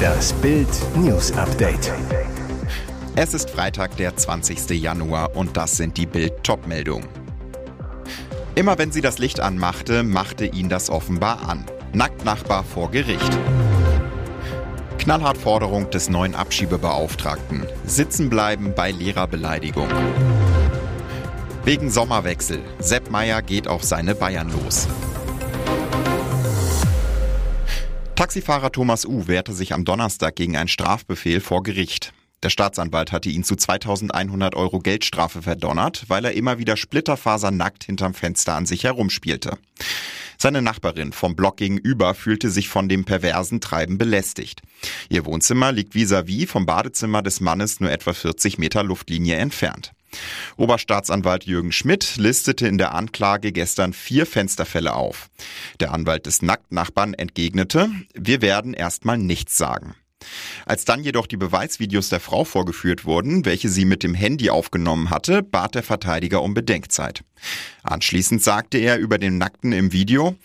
Das Bild News Update. Es ist Freitag, der 20. Januar und das sind die Bild Topmeldungen. Immer wenn sie das Licht anmachte, machte ihn das offenbar an. Nacktnachbar vor Gericht. Knallhart Forderung des neuen Abschiebebeauftragten. Sitzen bleiben bei Lehrerbeleidigung. Wegen Sommerwechsel. Sepp Meier geht auf seine Bayern los. Taxifahrer Thomas U. wehrte sich am Donnerstag gegen einen Strafbefehl vor Gericht. Der Staatsanwalt hatte ihn zu 2100 Euro Geldstrafe verdonnert, weil er immer wieder splitterfasernackt hinterm Fenster an sich herumspielte. Seine Nachbarin vom Block gegenüber fühlte sich von dem perversen Treiben belästigt. Ihr Wohnzimmer liegt vis-à-vis -vis vom Badezimmer des Mannes nur etwa 40 Meter Luftlinie entfernt. Oberstaatsanwalt Jürgen Schmidt listete in der Anklage gestern vier Fensterfälle auf. Der Anwalt des Nacktnachbarn entgegnete, wir werden erstmal nichts sagen. Als dann jedoch die Beweisvideos der Frau vorgeführt wurden, welche sie mit dem Handy aufgenommen hatte, bat der Verteidiger um Bedenkzeit. Anschließend sagte er über den Nackten im Video,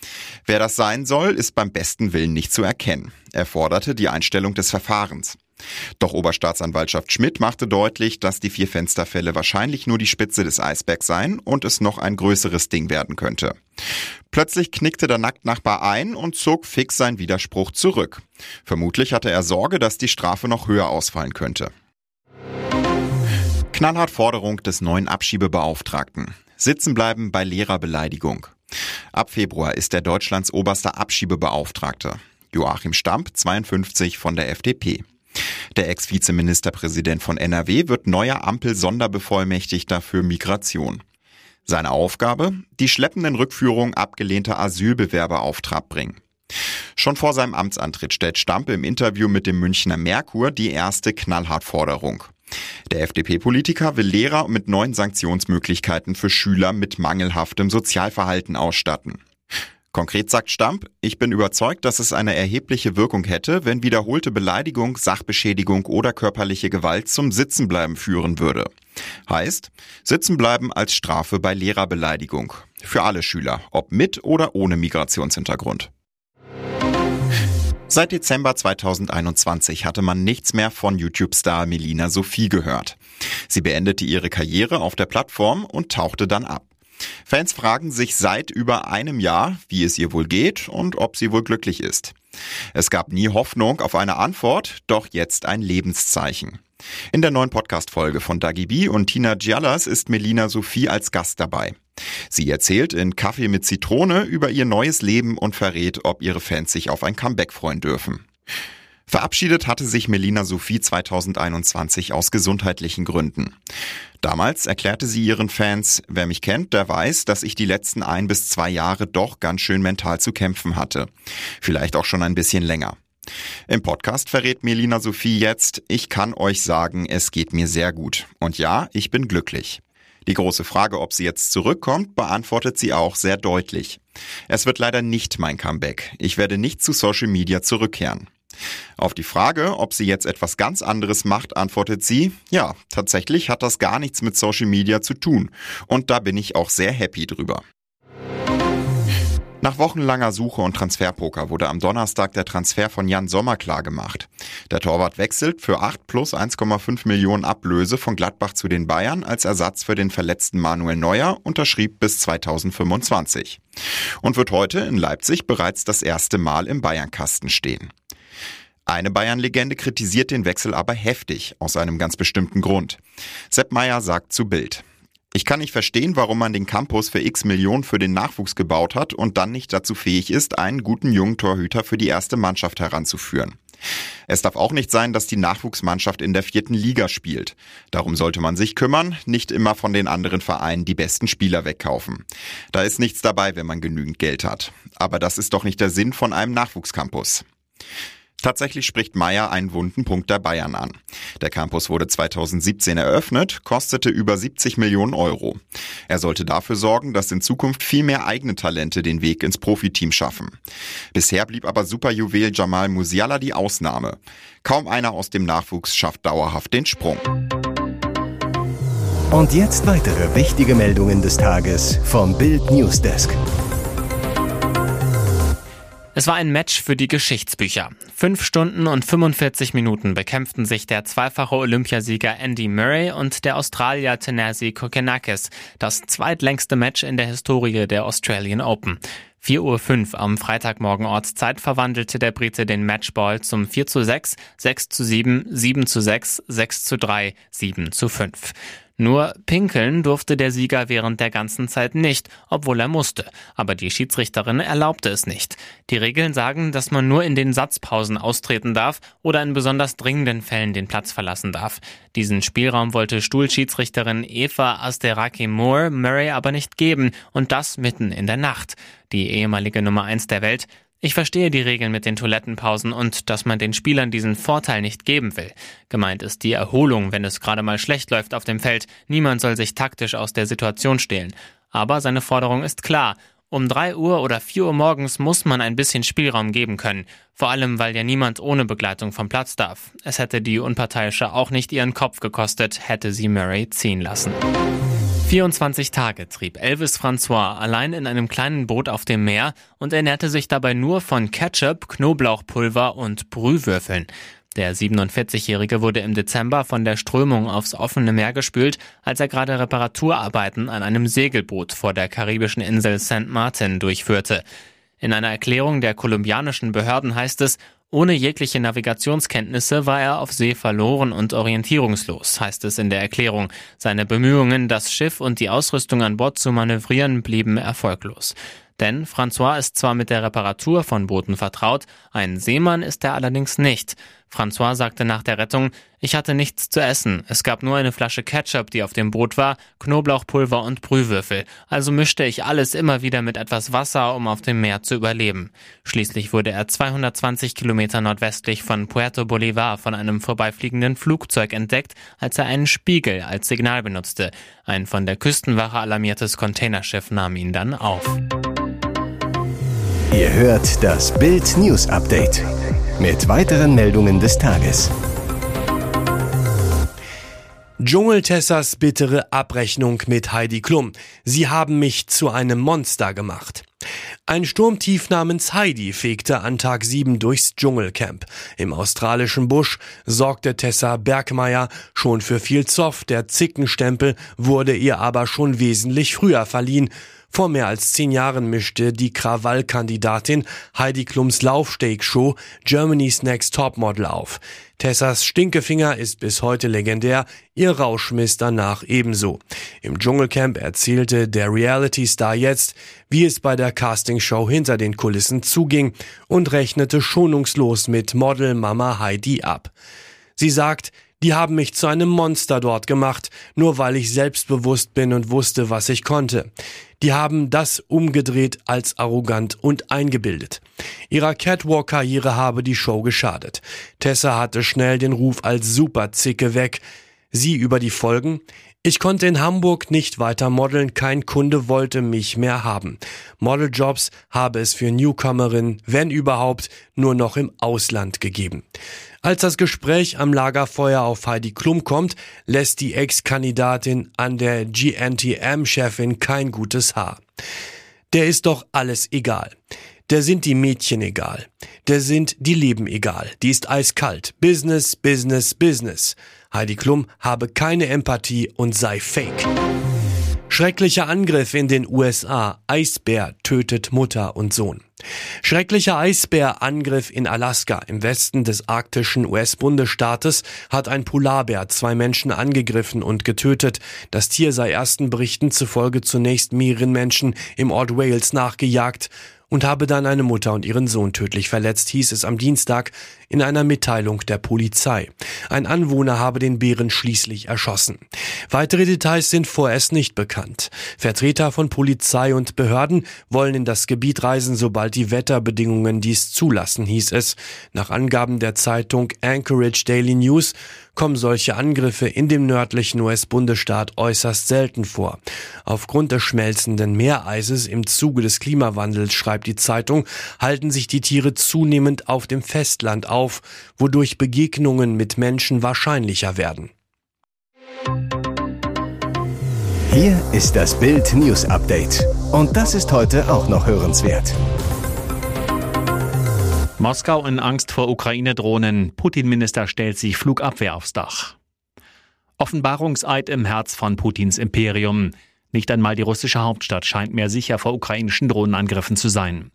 wer das sein soll, ist beim besten Willen nicht zu erkennen. Er forderte die Einstellung des Verfahrens. Doch Oberstaatsanwaltschaft Schmidt machte deutlich, dass die vier Fensterfälle wahrscheinlich nur die Spitze des Eisbergs seien und es noch ein größeres Ding werden könnte. Plötzlich knickte der Nacktnachbar ein und zog fix seinen Widerspruch zurück. Vermutlich hatte er Sorge, dass die Strafe noch höher ausfallen könnte. Knallhart Forderung des neuen Abschiebebeauftragten. Sitzen bleiben bei Lehrerbeleidigung. Ab Februar ist er Deutschlands oberster Abschiebebeauftragter. Joachim Stamp, 52 von der FDP. Der Ex-Vizeministerpräsident von NRW wird neuer Ampel-Sonderbevollmächtigter für Migration. Seine Aufgabe? Die schleppenden Rückführungen abgelehnter Asylbewerber auf Trab bringen. Schon vor seinem Amtsantritt stellt Stampe im Interview mit dem Münchner Merkur die erste Knallhartforderung. Der FDP-Politiker will Lehrer mit neuen Sanktionsmöglichkeiten für Schüler mit mangelhaftem Sozialverhalten ausstatten. Konkret sagt Stamp, ich bin überzeugt, dass es eine erhebliche Wirkung hätte, wenn wiederholte Beleidigung, Sachbeschädigung oder körperliche Gewalt zum Sitzenbleiben führen würde. Heißt, Sitzenbleiben als Strafe bei Lehrerbeleidigung. Für alle Schüler, ob mit oder ohne Migrationshintergrund. Seit Dezember 2021 hatte man nichts mehr von YouTube-Star Melina Sophie gehört. Sie beendete ihre Karriere auf der Plattform und tauchte dann ab. Fans fragen sich seit über einem Jahr, wie es ihr wohl geht und ob sie wohl glücklich ist. Es gab nie Hoffnung auf eine Antwort, doch jetzt ein Lebenszeichen. In der neuen Podcast-Folge von Dagi B und Tina Giallas ist Melina Sophie als Gast dabei. Sie erzählt in Kaffee mit Zitrone über ihr neues Leben und verrät, ob ihre Fans sich auf ein Comeback freuen dürfen. Verabschiedet hatte sich Melina Sophie 2021 aus gesundheitlichen Gründen. Damals erklärte sie ihren Fans, wer mich kennt, der weiß, dass ich die letzten ein bis zwei Jahre doch ganz schön mental zu kämpfen hatte. Vielleicht auch schon ein bisschen länger. Im Podcast verrät Melina Sophie jetzt, ich kann euch sagen, es geht mir sehr gut. Und ja, ich bin glücklich. Die große Frage, ob sie jetzt zurückkommt, beantwortet sie auch sehr deutlich. Es wird leider nicht mein Comeback. Ich werde nicht zu Social Media zurückkehren. Auf die Frage, ob sie jetzt etwas ganz anderes macht, antwortet sie, ja, tatsächlich hat das gar nichts mit Social Media zu tun. Und da bin ich auch sehr happy drüber. Nach wochenlanger Suche und Transferpoker wurde am Donnerstag der Transfer von Jan Sommer klargemacht. Der Torwart wechselt für 8 plus 1,5 Millionen Ablöse von Gladbach zu den Bayern als Ersatz für den verletzten Manuel Neuer, unterschrieb bis 2025. Und wird heute in Leipzig bereits das erste Mal im Bayernkasten stehen. Eine Bayern-Legende kritisiert den Wechsel aber heftig, aus einem ganz bestimmten Grund. Sepp Meyer sagt zu Bild. Ich kann nicht verstehen, warum man den Campus für x Millionen für den Nachwuchs gebaut hat und dann nicht dazu fähig ist, einen guten jungen Torhüter für die erste Mannschaft heranzuführen. Es darf auch nicht sein, dass die Nachwuchsmannschaft in der vierten Liga spielt. Darum sollte man sich kümmern, nicht immer von den anderen Vereinen die besten Spieler wegkaufen. Da ist nichts dabei, wenn man genügend Geld hat. Aber das ist doch nicht der Sinn von einem Nachwuchscampus. Tatsächlich spricht Meyer einen wunden Punkt der Bayern an. Der Campus wurde 2017 eröffnet, kostete über 70 Millionen Euro. Er sollte dafür sorgen, dass in Zukunft viel mehr eigene Talente den Weg ins Profiteam schaffen. Bisher blieb aber Superjuwel Jamal Musiala die Ausnahme. Kaum einer aus dem Nachwuchs schafft dauerhaft den Sprung. Und jetzt weitere wichtige Meldungen des Tages vom Bild Newsdesk. Es war ein Match für die Geschichtsbücher. Fünf Stunden und 45 Minuten bekämpften sich der zweifache Olympiasieger Andy Murray und der Australier Tennessee Kokenakis. Das zweitlängste Match in der Historie der Australian Open. 4.05 Uhr am Freitagmorgen Ortszeit verwandelte der Brite den Matchball zum 4 zu 6, 6 zu 7, 7 zu 6, 6 zu 3, 7 zu 5. Nur pinkeln durfte der Sieger während der ganzen Zeit nicht, obwohl er musste. Aber die Schiedsrichterin erlaubte es nicht. Die Regeln sagen, dass man nur in den Satzpausen austreten darf oder in besonders dringenden Fällen den Platz verlassen darf. Diesen Spielraum wollte Stuhlschiedsrichterin Eva Asteraki Moore Murray aber nicht geben und das mitten in der Nacht. Die ehemalige Nummer eins der Welt ich verstehe die Regeln mit den Toilettenpausen und dass man den Spielern diesen Vorteil nicht geben will. Gemeint ist die Erholung, wenn es gerade mal schlecht läuft auf dem Feld. Niemand soll sich taktisch aus der Situation stehlen. Aber seine Forderung ist klar. Um drei Uhr oder vier Uhr morgens muss man ein bisschen Spielraum geben können. Vor allem, weil ja niemand ohne Begleitung vom Platz darf. Es hätte die Unparteiische auch nicht ihren Kopf gekostet, hätte sie Murray ziehen lassen. 24 Tage trieb Elvis François allein in einem kleinen Boot auf dem Meer und ernährte sich dabei nur von Ketchup, Knoblauchpulver und Brühwürfeln. Der 47-Jährige wurde im Dezember von der Strömung aufs offene Meer gespült, als er gerade Reparaturarbeiten an einem Segelboot vor der karibischen Insel St. Martin durchführte. In einer Erklärung der kolumbianischen Behörden heißt es, ohne jegliche Navigationskenntnisse war er auf See verloren und orientierungslos, heißt es in der Erklärung. Seine Bemühungen, das Schiff und die Ausrüstung an Bord zu manövrieren, blieben erfolglos. Denn François ist zwar mit der Reparatur von Booten vertraut, ein Seemann ist er allerdings nicht. François sagte nach der Rettung, ich hatte nichts zu essen. Es gab nur eine Flasche Ketchup, die auf dem Boot war, Knoblauchpulver und Brühwürfel. Also mischte ich alles immer wieder mit etwas Wasser, um auf dem Meer zu überleben. Schließlich wurde er 220 Kilometer nordwestlich von Puerto Bolivar von einem vorbeifliegenden Flugzeug entdeckt, als er einen Spiegel als Signal benutzte. Ein von der Küstenwache alarmiertes Containerschiff nahm ihn dann auf. Ihr hört das Bild News Update mit weiteren Meldungen des Tages. Dschungeltessers bittere Abrechnung mit Heidi Klum. Sie haben mich zu einem Monster gemacht. Ein Sturmtief namens Heidi fegte an Tag 7 durchs Dschungelcamp. Im australischen Busch sorgte Tessa Bergmeier schon für viel Zoff. Der Zickenstempel wurde ihr aber schon wesentlich früher verliehen. Vor mehr als zehn Jahren mischte die Krawallkandidatin Heidi Klums Laufsteak-Show Germany's Next Topmodel auf. Tessas Stinkefinger ist bis heute legendär, ihr Rauschmiss danach ebenso. Im Dschungelcamp erzählte der Reality-Star jetzt, wie es bei der Castingshow hinter den Kulissen zuging und rechnete schonungslos mit Model Mama Heidi ab. Sie sagt, die haben mich zu einem Monster dort gemacht, nur weil ich selbstbewusst bin und wusste, was ich konnte. Die haben das umgedreht als arrogant und eingebildet. Ihrer Catwalk-Karriere habe die Show geschadet. Tessa hatte schnell den Ruf als Superzicke weg. Sie über die Folgen? Ich konnte in Hamburg nicht weiter modeln, kein Kunde wollte mich mehr haben. Modeljobs habe es für Newcomerinnen, wenn überhaupt, nur noch im Ausland gegeben. Als das Gespräch am Lagerfeuer auf Heidi Klum kommt, lässt die Ex-Kandidatin an der GNTM-Chefin kein gutes Haar. Der ist doch alles egal. Der sind die Mädchen egal. Der sind die Leben egal. Die ist eiskalt. Business, Business, Business. Heidi Klum habe keine Empathie und sei fake. Schrecklicher Angriff in den USA. Eisbär tötet Mutter und Sohn. Schrecklicher Eisbärangriff in Alaska im Westen des arktischen US-Bundesstaates hat ein Polarbär zwei Menschen angegriffen und getötet. Das Tier sei ersten Berichten zufolge zunächst mehreren Menschen im Ort Wales nachgejagt und habe dann eine Mutter und ihren Sohn tödlich verletzt, hieß es am Dienstag in einer Mitteilung der Polizei. Ein Anwohner habe den Bären schließlich erschossen. Weitere Details sind vorerst nicht bekannt. Vertreter von Polizei und Behörden wollen in das Gebiet reisen, sobald die Wetterbedingungen dies zulassen, hieß es. Nach Angaben der Zeitung Anchorage Daily News kommen solche Angriffe in dem nördlichen US-Bundesstaat äußerst selten vor. Aufgrund des schmelzenden Meereises im Zuge des Klimawandels, schreibt die Zeitung, halten sich die Tiere zunehmend auf dem Festland auf, wodurch Begegnungen mit Menschen wahrscheinlicher werden. Hier ist das Bild News Update. Und das ist heute auch noch hörenswert. Moskau in Angst vor Ukraine-Drohnen. Putin-Minister stellt sich Flugabwehr aufs Dach. Offenbarungseid im Herz von Putins Imperium. Nicht einmal die russische Hauptstadt scheint mehr sicher vor ukrainischen Drohnenangriffen zu sein.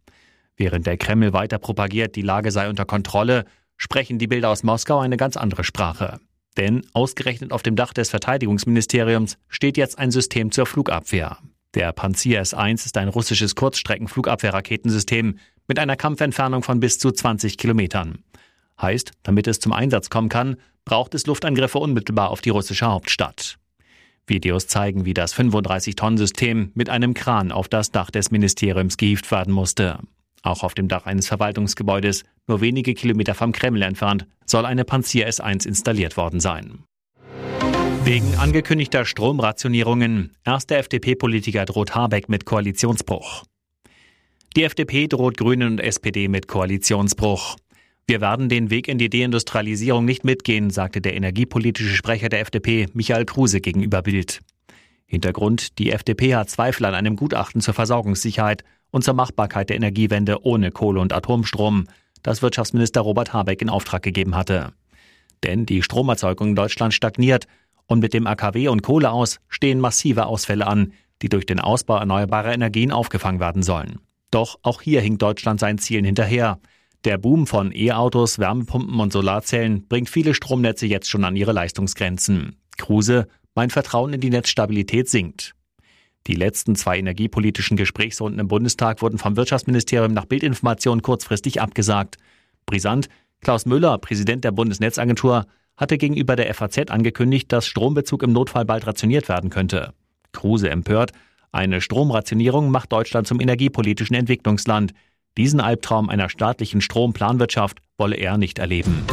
Während der Kreml weiter propagiert, die Lage sei unter Kontrolle, sprechen die Bilder aus Moskau eine ganz andere Sprache. Denn ausgerechnet auf dem Dach des Verteidigungsministeriums steht jetzt ein System zur Flugabwehr. Der Panzer S-1 ist ein russisches Kurzstreckenflugabwehrraketensystem mit einer Kampfentfernung von bis zu 20 Kilometern. Heißt, damit es zum Einsatz kommen kann, braucht es Luftangriffe unmittelbar auf die russische Hauptstadt. Videos zeigen, wie das 35-Tonnen-System mit einem Kran auf das Dach des Ministeriums gehievt werden musste. Auch auf dem Dach eines Verwaltungsgebäudes, nur wenige Kilometer vom Kreml entfernt, soll eine Panzer S1 installiert worden sein. Wegen angekündigter Stromrationierungen. Erster FDP-Politiker droht Habeck mit Koalitionsbruch. Die FDP droht Grünen und SPD mit Koalitionsbruch. Wir werden den Weg in die Deindustrialisierung nicht mitgehen, sagte der energiepolitische Sprecher der FDP, Michael Kruse, gegenüber Bild. Hintergrund, die FDP hat Zweifel an einem Gutachten zur Versorgungssicherheit und zur Machbarkeit der Energiewende ohne Kohle und Atomstrom, das Wirtschaftsminister Robert Habeck in Auftrag gegeben hatte. Denn die Stromerzeugung in Deutschland stagniert und mit dem AKW und Kohle aus stehen massive Ausfälle an, die durch den Ausbau erneuerbarer Energien aufgefangen werden sollen. Doch auch hier hinkt Deutschland seinen Zielen hinterher. Der Boom von E-Autos, Wärmepumpen und Solarzellen bringt viele Stromnetze jetzt schon an ihre Leistungsgrenzen. Kruse, mein Vertrauen in die Netzstabilität sinkt. Die letzten zwei energiepolitischen Gesprächsrunden im Bundestag wurden vom Wirtschaftsministerium nach Bildinformation kurzfristig abgesagt. Brisant, Klaus Müller, Präsident der Bundesnetzagentur, hatte gegenüber der FAZ angekündigt, dass Strombezug im Notfall bald rationiert werden könnte. Kruse empört, eine Stromrationierung macht Deutschland zum energiepolitischen Entwicklungsland. Diesen Albtraum einer staatlichen Stromplanwirtschaft wolle er nicht erleben.